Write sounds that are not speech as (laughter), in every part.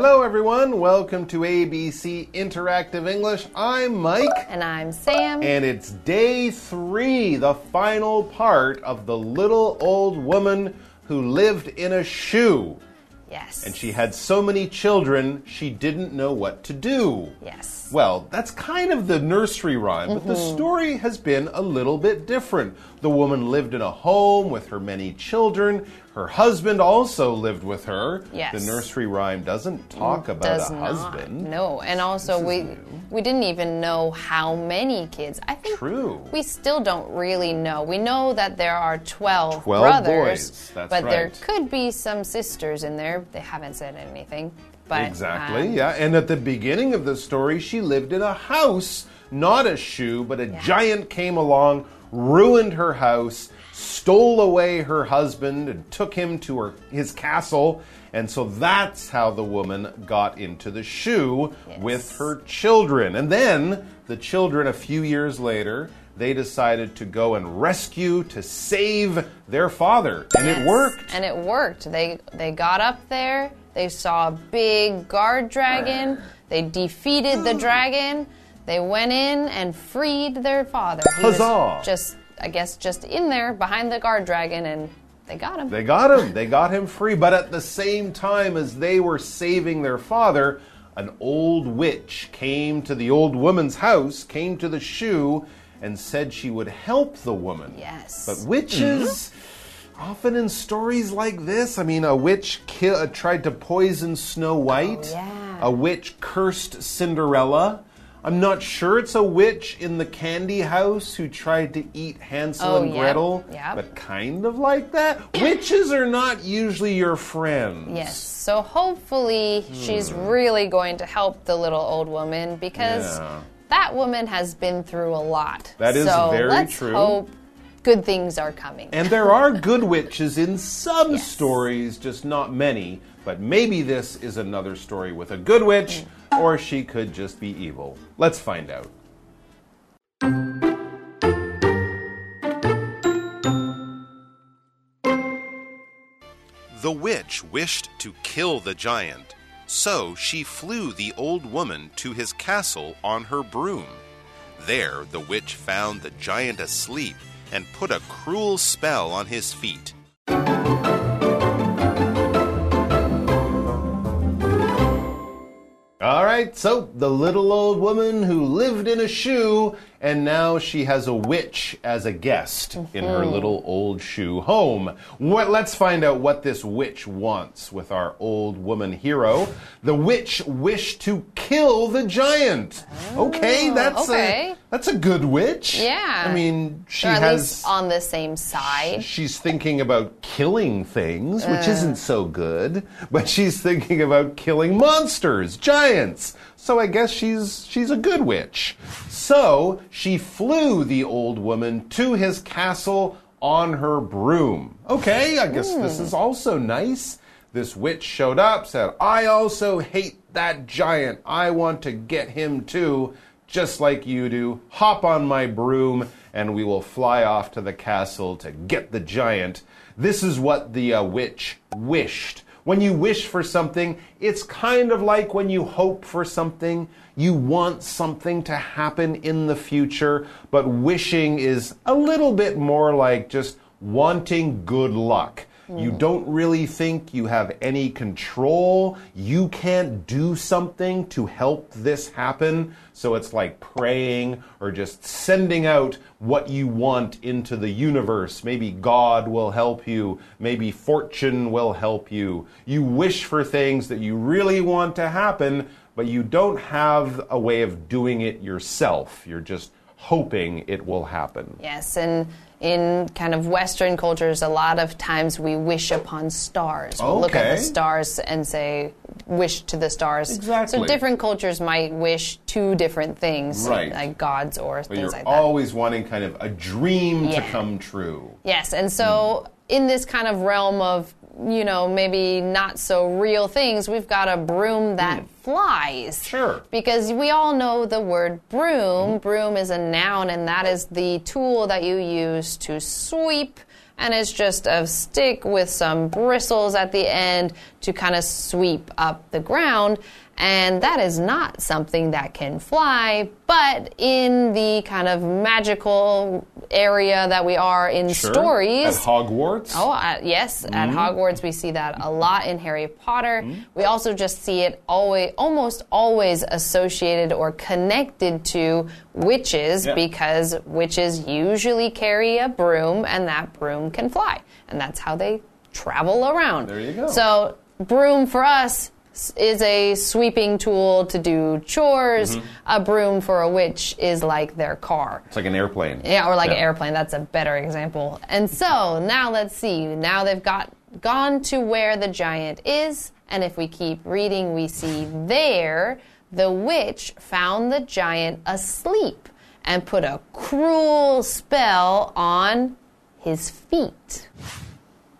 Hello, everyone. Welcome to ABC Interactive English. I'm Mike. And I'm Sam. And it's day three, the final part of The Little Old Woman Who Lived in a Shoe. Yes. And she had so many children, she didn't know what to do. Yes. Well, that's kind of the nursery rhyme, but the Mm-hmm. story has been a little bit different. The woman lived in a home with her many children. Her husband also lived with her. Yes. The nursery rhyme doesn't talk about Does a not. husband. No, and also we new. we didn't even know how many kids. I think True. we still don't really know. We know that there are 12, 12 brothers, boys, that's but there could be some sisters in there. They haven't said anything. But Exactly, um, yeah. And at the beginning of the story, she lived in a house, not a shoe, but a giant came along, ruined her house, stole away her husband, and took him to her, his castle. And so that's how the woman got into the shoe Yes. with her children. And then the children, a few years later, they decided to go and rescue, to save their father. And it worked. And it worked. They they got up there. They saw a big guard dragon. They defeated the dragon. They went in and freed their father. He was Huzzah. Just I guess just in there behind the guard dragon and they got him. They got him. They got him free. But at the same time as they were saving their father, an old witch came to the old woman's house, came to the shoe, and said she would help the woman. Yes. But witches. Often in stories like this, I mean, a witch tried to poison Snow White. Oh, yeah. A witch cursed Cinderella. I'm not sure it's a witch in the candy house who tried to eat Hansel Oh, and yep, Gretel, yep. but kind of like that. Witches are not usually your friends. Yes. So hopefully she's really going to help the little old woman because Hmm. Yeah. that woman has been through a lot. That is so very let's true. hope good things are coming. And there are good witches in some (laughs) Yes. stories, just not many. But maybe this is another story with a good witch, Mm. Or she could just be evil. Let's find out. The witch wished to kill the giant, so she flew the old woman to his castle on her broom. There, the witch found the giant asleep and put a cruel spell on his feet. Right, so the little old woman who lived in a shoe, and now she has a witch as a guest in her little old shoe home. What, let's find out what this witch wants with our old woman hero. The witch wished to kill the giant. okay, that's okay. a that's a good witch. Yeah. I mean, she or has on the same side. She's thinking about killing things, which Uh. isn't so good, but she's thinking about killing monsters, giants. So I guess she's she's a good witch. So she flew the old woman to his castle on her broom. Okay, I guess this is also nice. This witch showed up, said, I also hate that giant. I want to get him too, just like you do. Hop on my broom, and we will fly off to the castle to get the giant. This is what the uh, witch wished. When you wish for something, it's kind of like when you hope for something. You want something to happen in the future, but wishing is a little bit more like just wanting good luck. You don't really think you have any control. You can't do something to help this happen. So it's like praying or just sending out what you want into the universe. Maybe God will help you. Maybe fortune will help you. You wish for things that you really want to happen, but you don't have a way of doing it yourself. You're just hoping it will happen. Yes, and in kind of Western cultures, a lot of times we wish upon stars. We'll look at the stars and say, wish to the stars. Exactly. So different cultures might wish two different things, Right. like gods or But things you're like that. always wanting kind of a dream to come true. Yes, and so in this kind of realm of, you know, maybe not so real things, we've got a broom that hmm. flies. Sure. Because we all know the word broom. Broom is a noun, and that is the tool that you use to sweep. And it's just a stick with some bristles at the end to kind of sweep up the ground. And that is not something that can fly, but in the kind of magical area that we are in Sure. stories. At Hogwarts. Oh, uh, yes. At Mm-hmm. Hogwarts, we see that a lot in Harry Potter. We also just see it always, almost always associated or connected to witches Yeah. because witches usually carry a broom and that broom can fly. And that's how they travel around. There you go. So, broom for us is a sweeping tool to do chores. Mm-hmm. A broom for a witch is like their car. It's like an airplane. Yeah, or like an airplane. That's a better example. And so now let's see. Now they've got gone to where the giant is, and if we keep reading, we see there the witch found the giant asleep and put a cruel spell on his feet.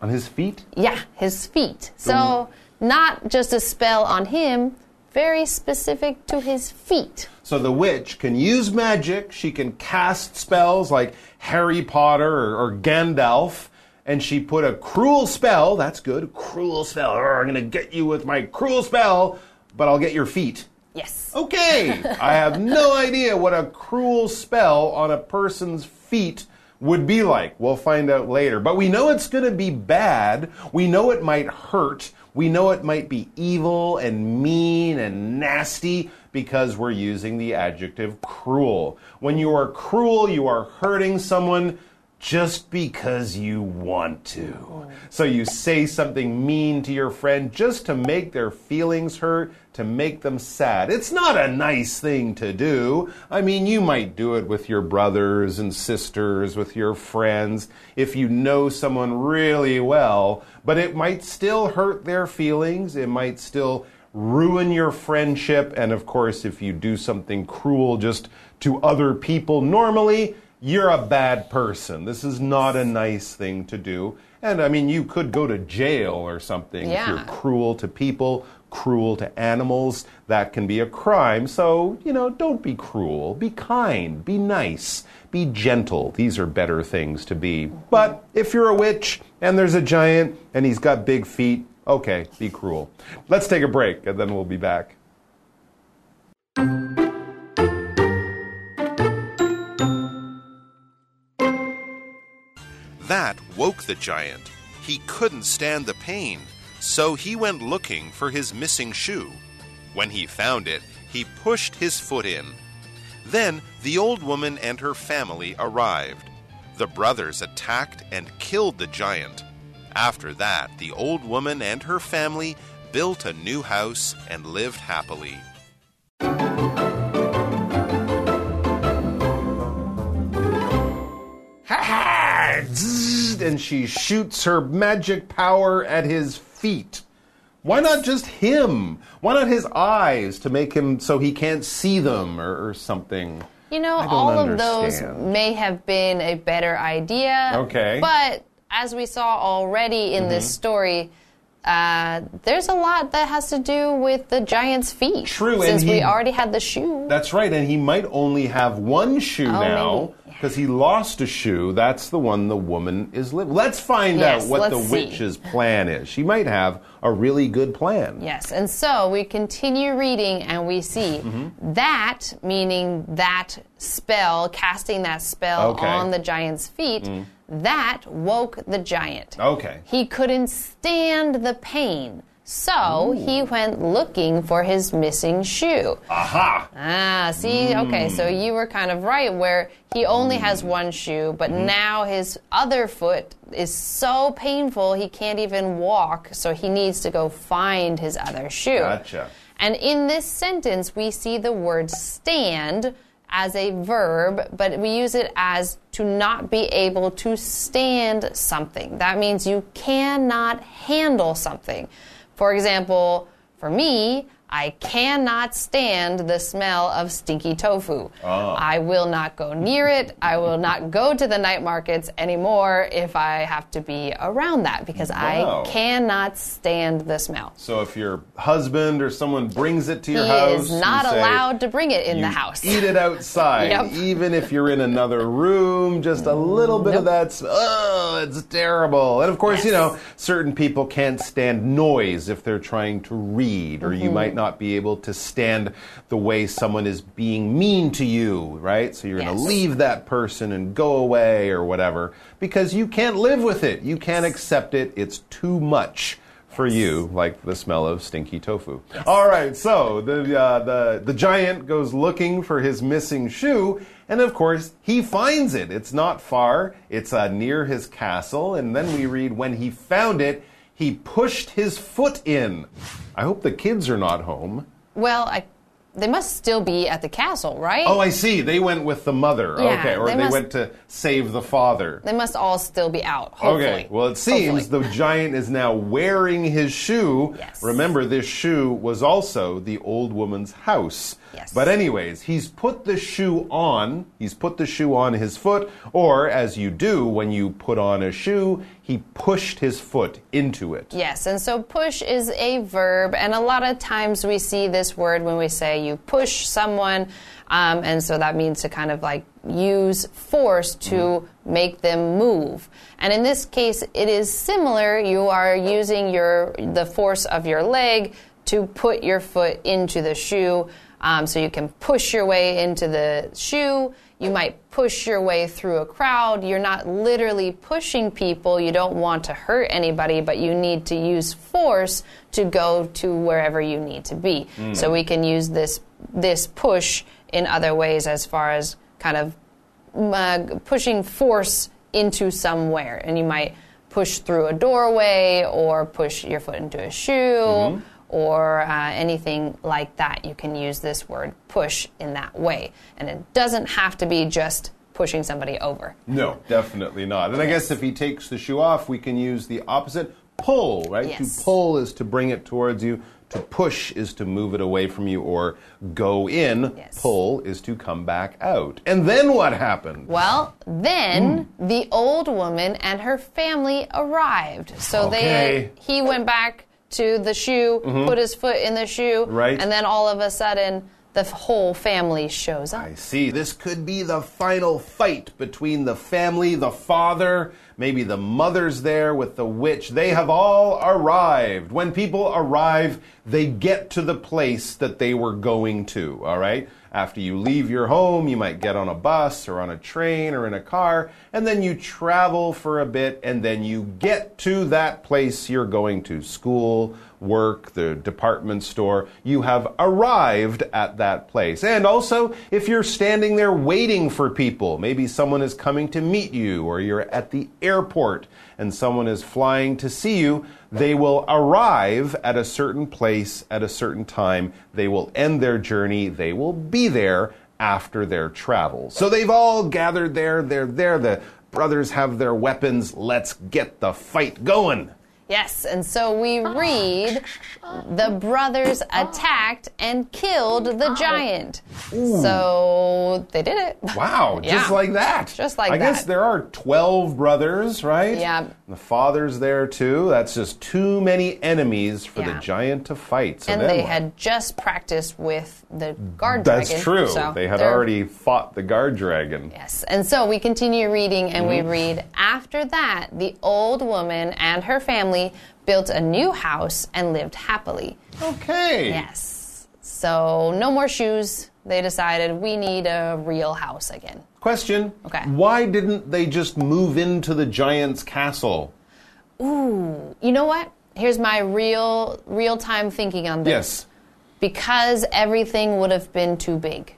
On his feet? Yeah, his feet. So not just a spell on him, very specific to his feet. So the witch can use magic. She can cast spells like Harry Potter or, or Gandalf. And she put a cruel spell. That's good. Cruel spell. Arr, I'm going to get you with my cruel spell, but I'll get your feet. Yes. Okay. I have no idea what a cruel spell on a person's feet would be like. We'll find out later. But we know it's going to be bad. We know it might hurt. We know it might be evil and mean and nasty because we're using the adjective cruel. When you are cruel, you are hurting someone just because you want to. So you say something mean to your friend just to make their feelings hurt, to make them sad. It's not a nice thing to do. I mean, you might do it with your brothers and sisters, with your friends, if you know someone really well, but it might still hurt their feelings. It might still ruin your friendship. And of course, if you do something cruel just to other people normally, you're a bad person. This is not a nice thing to do. And I mean, you could go to jail or something if you're cruel to people, cruel to animals. That can be a crime. So, you know, don't be cruel. Be kind. Be nice. Be gentle. These are better things to be. But if you're a witch and there's a giant and he's got big feet, okay, be cruel. Let's take a break and then we'll be back. Woke the giant. He couldn't stand the pain, so he went looking for his missing shoe. When he found it, he pushed his foot in. Then the old woman and her family arrived. The brothers attacked and killed the giant. After that, the old woman and her family built a new house and lived happily. And she shoots her magic power at his feet. Why not just him? Why not his eyes to make him so he can't see them or, or something? You know, all of those may have been a better idea. Okay. But as we saw already in this Mm-hmm. story, uh, there's a lot that has to do with the giant's feet. True, and Since he- we already had the shoe. That's right, and he might only have one shoe now Oh, maybe. Because he lost a shoe. That's the one the woman is living. Let's find Yes, out what the see. witch's plan is. She might have a really good plan. Yes, and so we continue reading and we see Mm-hmm. that, meaning that spell, casting that spell Okay. on the giant's feet, that woke the giant. Okay. He couldn't stand the pain, so he went looking for his missing shoe. Aha! Ah, see, okay, so you were kind of right where he only has one shoe, but Mm-hmm. now his other foot is so painful he can't even walk, so he needs to go find his other shoe. Gotcha. And in this sentence, we see the word stand as a verb, but we use it as to not be able to stand something. That means you cannot handle something. For example, for me, I cannot stand the smell of stinky tofu. Ah. I will not go near it. I will not go to the night markets anymore if I have to be around that because Wow. I cannot stand the smell. So if your husband or someone brings it to your He house, is not allowed to bring it in the house. Eat it outside, (laughs) Yep. even if you're in another room. Just a little bit of Nope. that. sm- Oh, it's terrible. And of course, you know, certain people can't stand noise if they're trying to read, or you Mm-hmm. might not be able to stand the way someone is being mean to you, right? So you're going to leave that person and go away or whatever because you can't live with it. You can't accept it. It's too much for you, like the smell of stinky tofu. All right, so the, uh, the the giant goes looking for his missing shoe, and of course he finds it. It's not far. It's uh, near his castle, and then we read when he found it, he pushed his foot in. I hope the kids are not home. Well, I, they must still be at the castle, right? Oh, I see. They went with the mother. Yeah, okay, or they they, must- went to save the father. They must all still be out. Hopefully. Okay, well, it seems Hopefully. the giant is now wearing his shoe. Yes. Remember, this shoe was also the old woman's house. Yes. But, anyways, he's put the shoe on. He's put the shoe on his foot, or as you do when you put on a shoe, he pushed his foot into it. Yes, and so push is a verb, and a lot of times we see this word when we say you push someone, um, and so that means to kind of like use force to make them move. And in this case, it is similar. You are using your the force of your leg to put your foot into the shoe, um, so you can push your way into the shoe. You might push your way through a crowd. You're not literally pushing people. You don't want to hurt anybody, but you need to use force to go to wherever you need to be. So we can use this this push in other ways as far as kind of uh, pushing force into somewhere. And you might push through a doorway or push your foot into a shoe or uh, anything like that. You can use this word push in that way. And it doesn't have to be just pushing somebody over. No, definitely not. And I guess if he takes the shoe off, we can use the opposite pull, right? Yes. To pull is to bring it towards you. To push is to move it away from you or go in. Yes. Pull is to come back out. And then what happened? Well, then Hmm. the old woman and her family arrived. So Okay. They he went back to the shoe, mm-hmm. put his foot in the shoe, Right. and then all of a sudden the whole family shows up. I see. This could be the final fight between the family, the father, maybe the mother's there with the witch. They have all arrived. When people arrive, they get to the place that they were going to, all right? After you leave your home, you might get on a bus or on a train or in a car, and then you travel for a bit, and then you get to that place you're going to school, work, the department store. You have arrived at that place. And also, if you're standing there waiting for people, maybe someone is coming to meet you, or you're at the airport and someone is flying to see you, they will arrive at a certain place at a certain time. They will end their journey. They will be there after their travel. So they've all gathered there. They're there. The brothers have their weapons. Let's get the fight going. Yes, and so we read the brothers attacked and killed the giant. So they did it. (laughs) Wow, just like that. Just like that. I guess there are 12 brothers, right? Yeah. The father's there too. That's just too many enemies for the giant to fight. So And they what? had just practiced with the guard That's dragon. That's true. so they had already fought the guard dragon. Yes. And so we continue reading and Mm-hmm. we read After that, the old woman and her family built a new house and lived happily. Okay. Yes. So no more shoes. They decided we need a real house again. Question. Okay. Why didn't they just move into the giant's castle? Ooh, you know what? Here's my real real time thinking on this. Yes. Because everything would have been too big.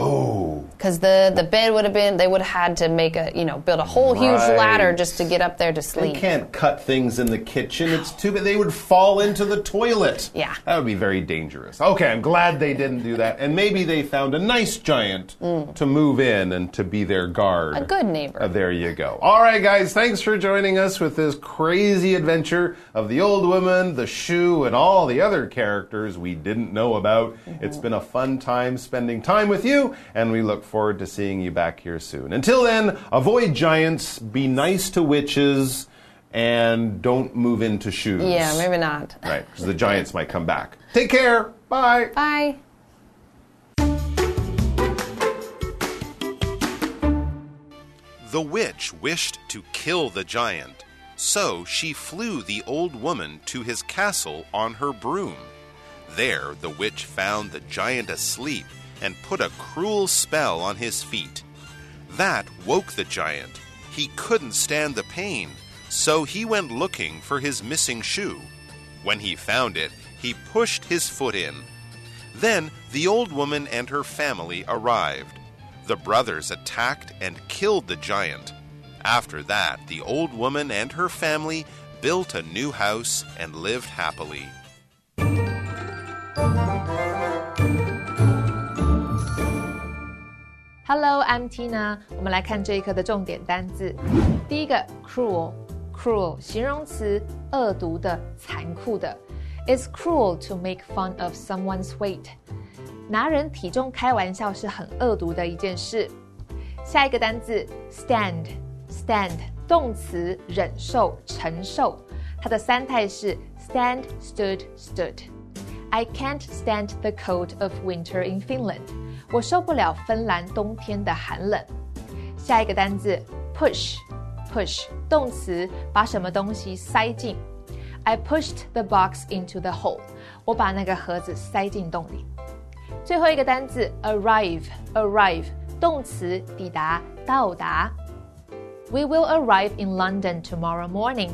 Oh. because the the bed would have been they would have had to make a you know build a whole huge ladder just to get up there to They sleep. can't cut things in the kitchen. It's too bad. They would fall into the toilet. Yeah. That would be very dangerous. Okay, I'm glad they didn't do that. And maybe they found a nice giant to move in and to be their guard. Mm. A good neighbor. Uh, there you go. All right, guys, thanks for joining us with this crazy adventure of the old woman, the shoe, and all the other characters we didn't know about. It's been a fun time spending time with you, and we look forward to seeing you back here soon. Until then, avoid giants, be nice to witches, and don't move into shoes. yeah, maybe not. Right, because the giants might come back. Take care. Bye. Bye. The witch wished to kill the giant, so she flew the old woman to his castle on her broom. There, the witch found the giant asleep and put a cruel spell on his feet. That woke the giant. He couldn't stand the pain, so he went looking for his missing shoe. When he found it, he pushed his foot in. Then the old woman and her family arrived. The brothers attacked and killed the giant. After that, the old woman and her family built a new house and lived happily. Hello, I'm Tina。我们来看这一课的重点单字。第一个，cruel，cruel 形容词，恶毒的、残酷的。It's cruel to make fun of someone's weight。拿人体重开玩笑是很恶毒的一件事。下一个单字，stand，stand 动词，忍受、承受。它的三态是 stand, stood, stood。I can't stand the cold of winter in Finland。 我受不了芬兰冬天的寒冷。下一个单字，push，push 动词，把什么东西塞进。I pushed the box into the hole。我把那个盒子塞进洞里。最后一个单字，arrive，arrive 动词，抵达、到达。We will arrive in London tomorrow morning。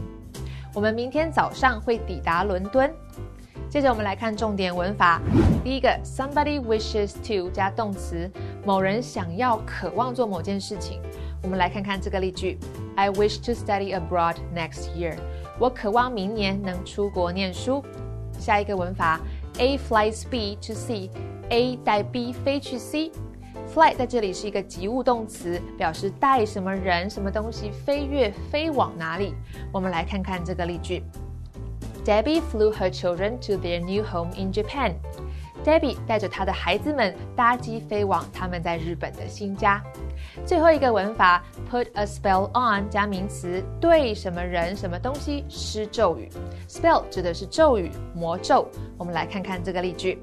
我们明天早上会抵达伦敦。接着我们来看重点文法。第一个，somebody wishes to 加动词，某人想要、渴望做某件事情。我们来看看这个例句：I wish to study abroad next year。我渴望明年能出国念书。下一个文法，A flies B to C，A 带 B 飞去 C。Fly 在这里是一个及物动词，表示带什么人、什么东西飞跃、飞往哪里。我们来看看这个例句。Debbie flew her children to their new home in Japan. Debbie 带着她的孩子们搭机飞往他们在日本的新家。最后一个文法，put a spell on 加名词，对什么人、什么东西施咒语。Spell 指的是咒语、魔咒。我们来看看这个例句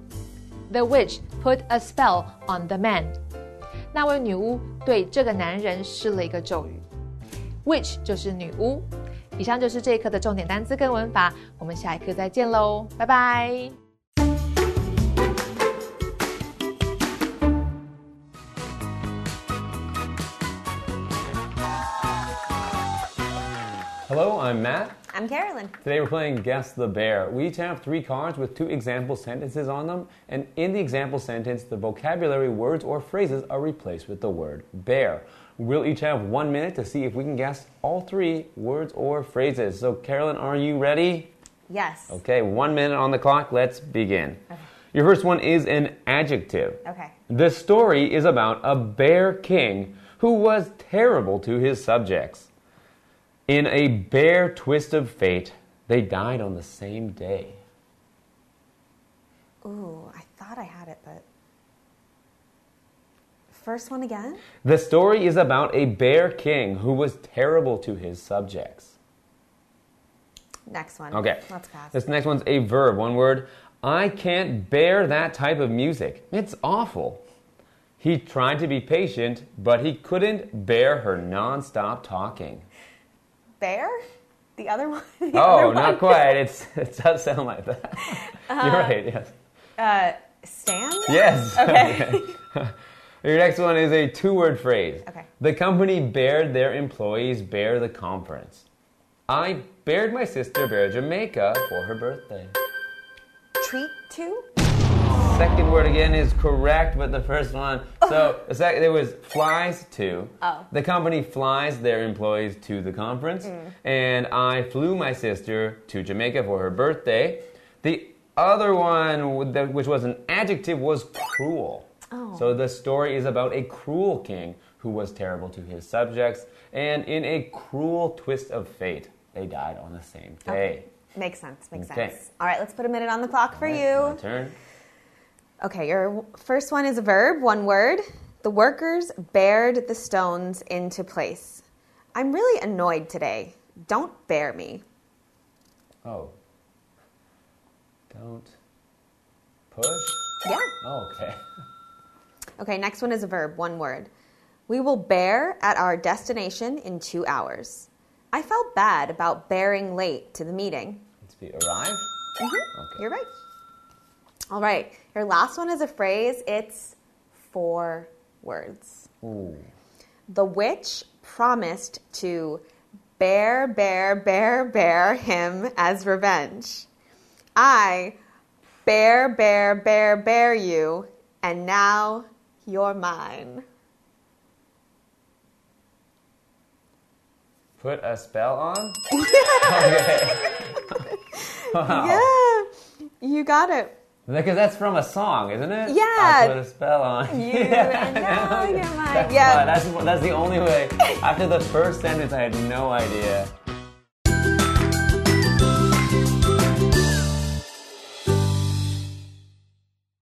：The witch put a spell on the man. 那位女巫对这个男人施了一个咒语。Witch 就是女巫。以上就是这一课的重点单词跟文法，我们下一课再见喽，拜拜。 Hello, I'm Matt. I'm Carolyn. Today we're playing Guess the Bear. We each have three cards with two example sentences on them, and in the example sentence, the vocabulary words or phrases are replaced with the word bear. We'll each have one minute to see if we can guess all three words or phrases. So, Carolyn, are you ready? Yes. Okay, one minute on the clock. Let's begin. Okay. Your first one is an adjective. Okay. The story is about a bear king who was terrible to his subjects. In a bear twist of fate, they died on the same day. Ooh, I thought I had it, but. First one again? The story is about a bear king who was terrible to his subjects. Next one. Okay. Let's pass. This next one's a verb, one word. I can't bear that type of music. It's awful. He tried to be patient, but he couldn't bear her nonstop talking. Bear? The other one? (laughs) The Oh, other not one? quite. It's, it does sound like that. (laughs) You're right, yes. Uh, Stan? Yes. Okay. (laughs) Your next one is a two word phrase. Okay. The company bared their employees bear the conference. I bared my sister bear Jamaica for her birthday. Treat two? second word again is correct, but the first one. Oh. So the second there was flies to. Oh. The company flies their employees to the conference, mm. and I flew my sister to Jamaica for her birthday. The other one, which was an adjective, was cruel. Oh. So the story is about a cruel king who was terrible to his subjects, and in a cruel twist of fate, they died on the same day. Makes sense. Makes Okay. sense. All right, let's put a minute on the clock for My you. turn. Okay, your first one is a verb, one word. The workers bared the stones into place. I'm really annoyed today. Don't bear me. Oh. Don't push. Yeah. Oh, okay. (laughs) Okay, next one is a verb, one word. We will bear at our destination in two hours. I felt bad about bearing late to the meeting. Let's be arrive. Mm-hmm. Okay. You're right. All right, your last one is a phrase. It's four words. Ooh. The witch promised to bear, bear, bear, bear him as revenge. I bear, bear, bear, bear you, and now you're mine. Put a spell on. (laughs) okay. (laughs) wow. Yeah, you got it. Because that's from a song, isn't it? Yeah. I put a spell on. You (laughs) and now you're mine. That's Yeah. why- That's, that's the only way. After the first sentence, I had no idea.